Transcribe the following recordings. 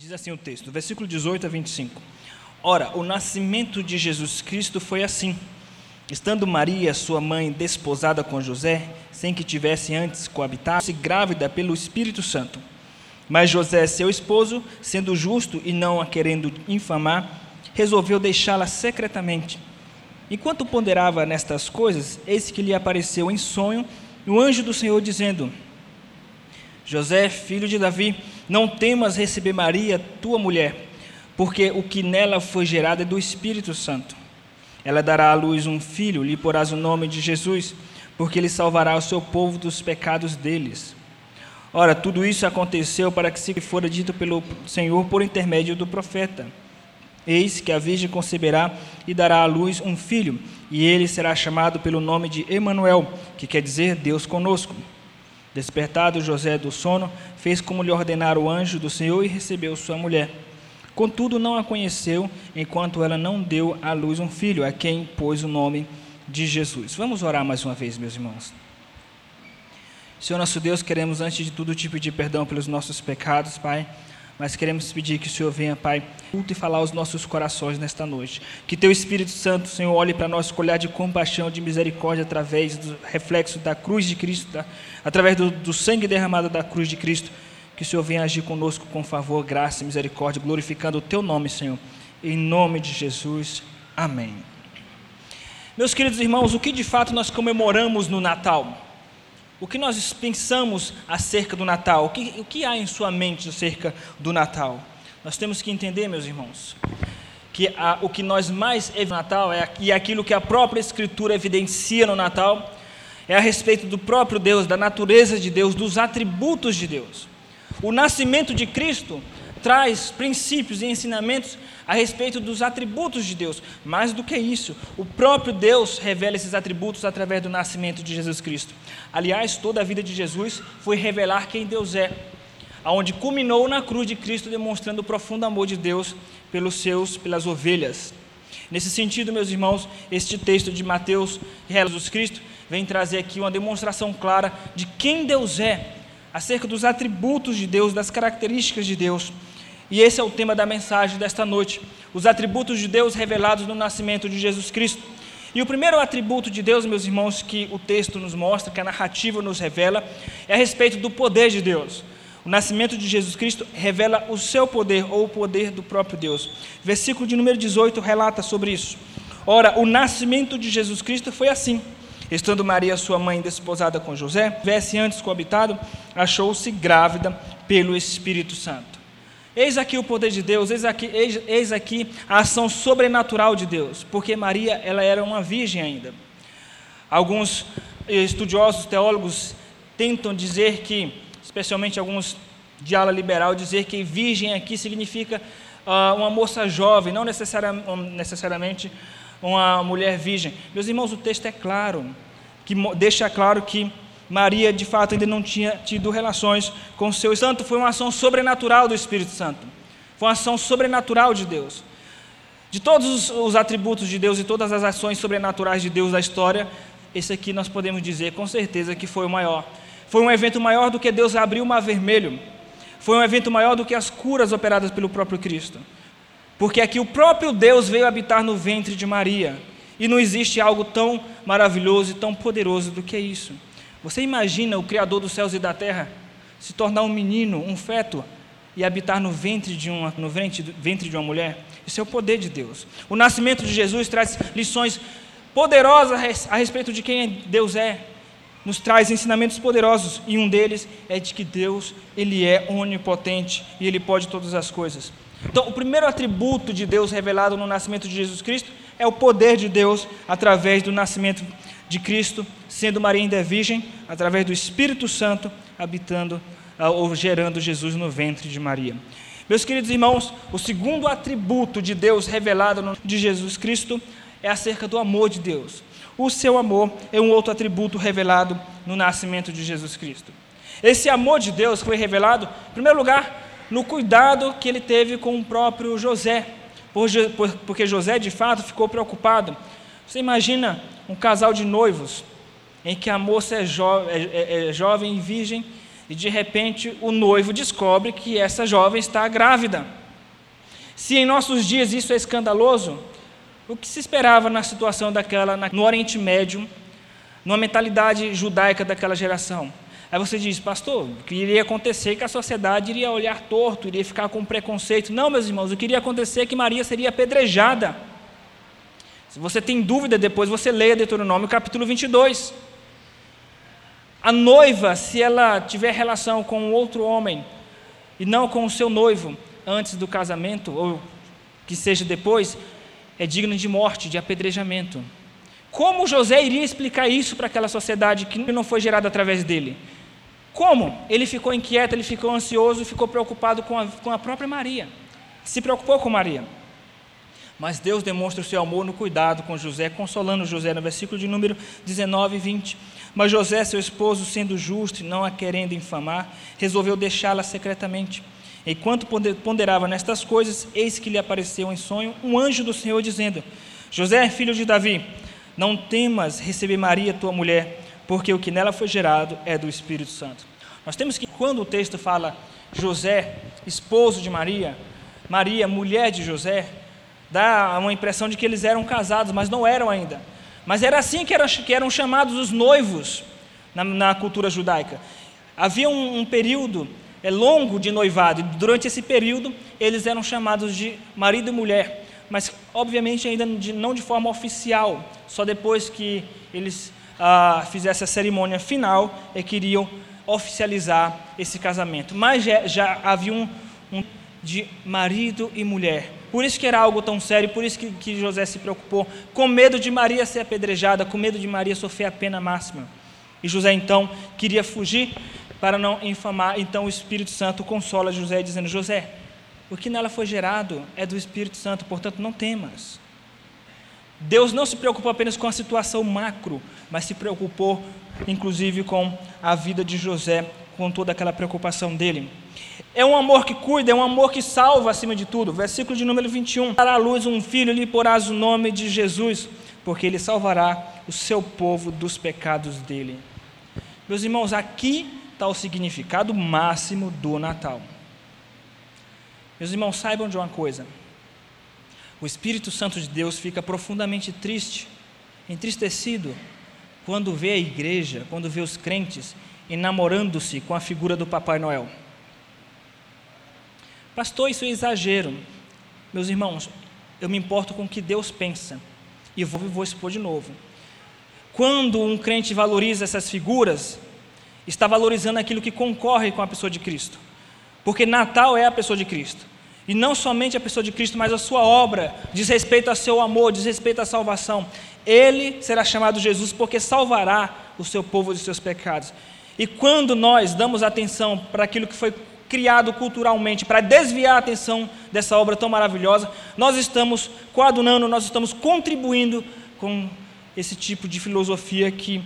Diz assim o texto, versículo 18 a 25. Ora, o nascimento de Jesus Cristo foi assim. Estando Maria, sua mãe, desposada com José, sem que tivesse antes coabitado, se grávida pelo Espírito Santo. Mas José, seu esposo, sendo justo e não a querendo infamar, resolveu deixá-la secretamente. Enquanto ponderava nestas coisas, eis que lhe apareceu em sonho o anjo do Senhor, dizendo: José, filho de Davi, não temas receber Maria, tua mulher, porque o que nela foi gerado é do Espírito Santo. Ela dará à luz um filho, lhe porás o nome de Jesus, porque ele salvará o seu povo dos pecados deles. Ora, tudo isso aconteceu para que se fora dito pelo Senhor por intermédio do profeta. Eis que a virgem conceberá e dará à luz um filho, e ele será chamado pelo nome de Emanuel, que quer dizer Deus conosco. Despertado José do sono, fez como lhe ordenara o anjo do Senhor e recebeu sua mulher. Contudo, não a conheceu, enquanto ela não deu à luz um filho, a quem pôs o nome de Jesus. Vamos orar mais uma vez, meus irmãos. Senhor nosso Deus, queremos antes de tudo te pedir perdão pelos nossos pecados, Pai mas queremos pedir que o Senhor venha, Pai, culto e falar aos nossos corações nesta noite. Que Teu Espírito Santo, Senhor, olhe para nós com olhar de compaixão, de misericórdia, através do reflexo da cruz de Cristo, da, através do, do sangue derramado da cruz de Cristo. Que o Senhor venha agir conosco com favor, graça e misericórdia, glorificando o Teu nome, Senhor. Em nome de Jesus. Amém. Meus queridos irmãos, o que de fato nós comemoramos no Natal? O que nós pensamos acerca do Natal? O que, o que há em sua mente acerca do Natal? Nós temos que entender, meus irmãos, que a, o que nós mais é no Natal é, e aquilo que a própria Escritura evidencia no Natal é a respeito do próprio Deus, da natureza de Deus, dos atributos de Deus. O nascimento de Cristo traz princípios e ensinamentos a respeito dos atributos de Deus. Mais do que isso, o próprio Deus revela esses atributos através do nascimento de Jesus Cristo. Aliás, toda a vida de Jesus foi revelar quem Deus é, aonde culminou na cruz de Cristo demonstrando o profundo amor de Deus pelos seus, pelas ovelhas. Nesse sentido, meus irmãos, este texto de Mateus, Jesus Cristo, vem trazer aqui uma demonstração clara de quem Deus é, acerca dos atributos de Deus, das características de Deus. E esse é o tema da mensagem desta noite: os atributos de Deus revelados no nascimento de Jesus Cristo. E o primeiro atributo de Deus, meus irmãos, que o texto nos mostra, que a narrativa nos revela, é a respeito do poder de Deus. O nascimento de Jesus Cristo revela o seu poder, ou o poder do próprio Deus. Versículo de número 18 relata sobre isso. Ora, o nascimento de Jesus Cristo foi assim. Estando Maria, sua mãe, desposada com José, tivesse antes coabitado, achou-se grávida pelo Espírito Santo. Eis aqui o poder de Deus, eis aqui, eis, eis aqui a ação sobrenatural de Deus, porque Maria ela era uma virgem ainda. Alguns estudiosos, teólogos, tentam dizer que, especialmente alguns de ala liberal, dizer que virgem aqui significa uh, uma moça jovem, não necessariamente uma mulher virgem. Meus irmãos, o texto é claro, que deixa claro que Maria, de fato, ainda não tinha tido relações com o seu santo. Foi uma ação sobrenatural do Espírito Santo. Foi uma ação sobrenatural de Deus. De todos os atributos de Deus e todas as ações sobrenaturais de Deus da história, esse aqui nós podemos dizer com certeza que foi o maior. Foi um evento maior do que Deus abriu o mar vermelho. Foi um evento maior do que as curas operadas pelo próprio Cristo. Porque aqui o próprio Deus veio habitar no ventre de Maria. E não existe algo tão maravilhoso e tão poderoso do que isso. Você imagina o Criador dos céus e da terra se tornar um menino, um feto, e habitar no ventre de uma, no ventre, ventre de uma mulher? Isso é o poder de Deus. O nascimento de Jesus traz lições poderosas a respeito de quem Deus é. Nos traz ensinamentos poderosos e um deles é de que Deus ele é onipotente e ele pode todas as coisas. Então, o primeiro atributo de Deus revelado no nascimento de Jesus Cristo é o poder de Deus através do nascimento de Cristo, sendo Maria ainda virgem, através do Espírito Santo, habitando ah, ou gerando Jesus no ventre de Maria. Meus queridos irmãos, o segundo atributo de Deus revelado de Jesus Cristo é acerca do amor de Deus. O seu amor é um outro atributo revelado no nascimento de Jesus Cristo. Esse amor de Deus foi revelado, em primeiro lugar, no cuidado que ele teve com o próprio José, porque José de fato ficou preocupado. Você imagina um casal de noivos, em que a moça é, jo é, é, é jovem e virgem, e de repente o noivo descobre que essa jovem está grávida. Se em nossos dias isso é escandaloso, o que se esperava na situação daquela no Oriente Médio, numa mentalidade judaica daquela geração? Aí você diz, pastor, o que iria acontecer é que a sociedade iria olhar torto, iria ficar com preconceito. Não, meus irmãos, o que iria acontecer é que Maria seria apedrejada. Se você tem dúvida, depois você leia Deuteronômio capítulo 22. A noiva, se ela tiver relação com outro homem e não com o seu noivo antes do casamento, ou que seja depois, é digna de morte, de apedrejamento. Como José iria explicar isso para aquela sociedade que não foi gerada através dele? Como? Ele ficou inquieto, ele ficou ansioso, ficou preocupado com a, com a própria Maria. Se preocupou com Maria. Mas Deus demonstra o seu amor no cuidado com José, consolando José no versículo de número 19 e 20. Mas José, seu esposo, sendo justo e não a querendo infamar, resolveu deixá-la secretamente. Enquanto ponderava nestas coisas, eis que lhe apareceu em sonho um anjo do Senhor dizendo: José, filho de Davi, não temas receber Maria, tua mulher, porque o que nela foi gerado é do Espírito Santo. Nós temos que, quando o texto fala José, esposo de Maria, Maria, mulher de José, dá uma impressão de que eles eram casados, mas não eram ainda. Mas era assim que eram, chamados os noivos na, na cultura judaica. Havia um, um período é, longo de noivado, e durante esse período eles eram chamados de marido e mulher, mas obviamente ainda de, não de forma oficial, só depois que eles ah, fizessem a cerimônia final é que iriam oficializar esse casamento. Mas já, já havia um, um de marido e mulher. Por isso que era algo tão sério, por isso que, que José se preocupou, com medo de Maria ser apedrejada, com medo de Maria sofrer a pena máxima. E José então queria fugir para não infamar. Então o Espírito Santo consola José, dizendo: José, o que nela foi gerado é do Espírito Santo, portanto não temas. Deus não se preocupou apenas com a situação macro, mas se preocupou inclusive com a vida de José, com toda aquela preocupação dele. É um amor que cuida, é um amor que salva acima de tudo. Versículo de número 21. Dará à luz um filho, lhe porás o nome de Jesus, porque ele salvará o seu povo dos pecados dele. Meus irmãos, aqui está o significado máximo do Natal. Meus irmãos, saibam de uma coisa: o Espírito Santo de Deus fica profundamente triste, entristecido, quando vê a igreja, quando vê os crentes enamorando-se com a figura do Papai Noel. Pastor, isso é exagero. Meus irmãos, eu me importo com o que Deus pensa. E vou, vou expor de novo. Quando um crente valoriza essas figuras, está valorizando aquilo que concorre com a pessoa de Cristo. Porque Natal é a pessoa de Cristo. E não somente a pessoa de Cristo, mas a sua obra, diz respeito ao seu amor, diz respeito à salvação. Ele será chamado Jesus porque salvará o seu povo dos seus pecados. E quando nós damos atenção para aquilo que foi criado culturalmente para desviar a atenção dessa obra tão maravilhosa, nós estamos coadunando, nós estamos contribuindo com esse tipo de filosofia que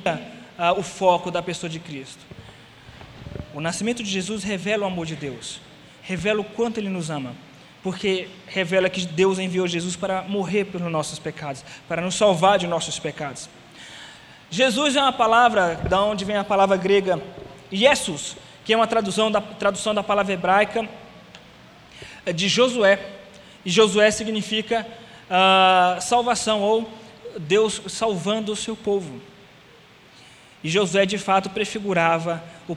é o foco da pessoa de Cristo. O nascimento de Jesus revela o amor de Deus, revela o quanto Ele nos ama, porque revela que Deus enviou Jesus para morrer pelos nossos pecados, para nos salvar de nossos pecados. Jesus é uma palavra, da onde vem a palavra grega Jesus, que é uma tradução da, tradução da palavra hebraica é, de Josué. E Josué significa uh, salvação, ou Deus salvando o seu povo. E Josué, de fato, prefigurava o.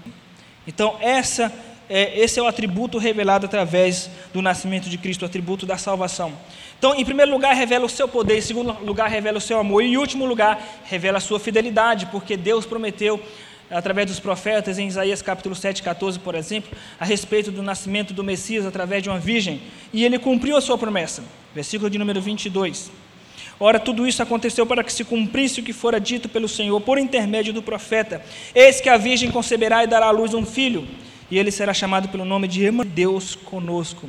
Então, essa, é, esse é o atributo revelado através do nascimento de Cristo, o atributo da salvação. Então, em primeiro lugar, revela o seu poder, em segundo lugar, revela o seu amor, e em último lugar, revela a sua fidelidade, porque Deus prometeu através dos profetas, em Isaías capítulo 7, 14, por exemplo, a respeito do nascimento do Messias através de uma virgem, e ele cumpriu a sua promessa. Versículo de número 22. Ora, tudo isso aconteceu para que se cumprisse o que fora dito pelo Senhor por intermédio do profeta: Eis que a virgem conceberá e dará à luz um filho, e ele será chamado pelo nome de Deus conosco.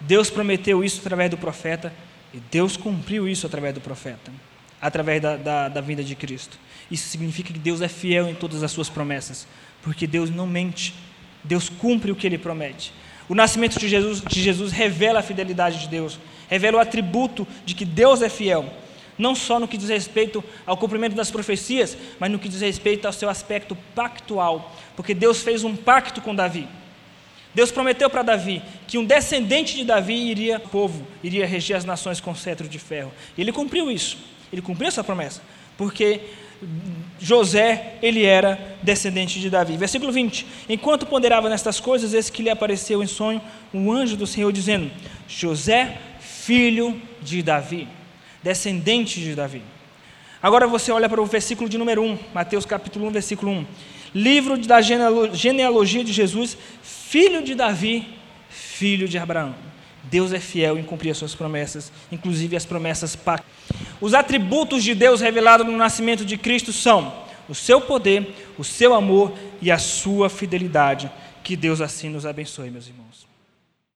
Deus prometeu isso através do profeta, e Deus cumpriu isso através do profeta, através da, da, da vinda de Cristo. Isso significa que Deus é fiel em todas as suas promessas, porque Deus não mente, Deus cumpre o que ele promete. O nascimento de Jesus, de Jesus revela a fidelidade de Deus, revela o atributo de que Deus é fiel. não só no que diz respeito ao cumprimento das profecias, mas no que diz respeito ao seu aspecto pactual, porque Deus fez um pacto com Davi. Deus prometeu para Davi que um descendente de Davi iria povo, iria reger as nações com cetro de ferro. E ele cumpriu isso. Ele cumpriu essa promessa, porque José, ele era descendente de Davi. Versículo 20. Enquanto ponderava nestas coisas, eis que lhe apareceu em sonho um anjo do Senhor dizendo: José, filho de Davi, descendente de Davi. Agora você olha para o versículo de número 1, Mateus capítulo 1, versículo 1. Livro da genealogia de Jesus, filho de Davi, filho de Abraão. Deus é fiel em cumprir as suas promessas, inclusive as promessas pactas. Os atributos de Deus revelados no nascimento de Cristo são o seu poder, o seu amor e a sua fidelidade. Que Deus assim nos abençoe, meus irmãos.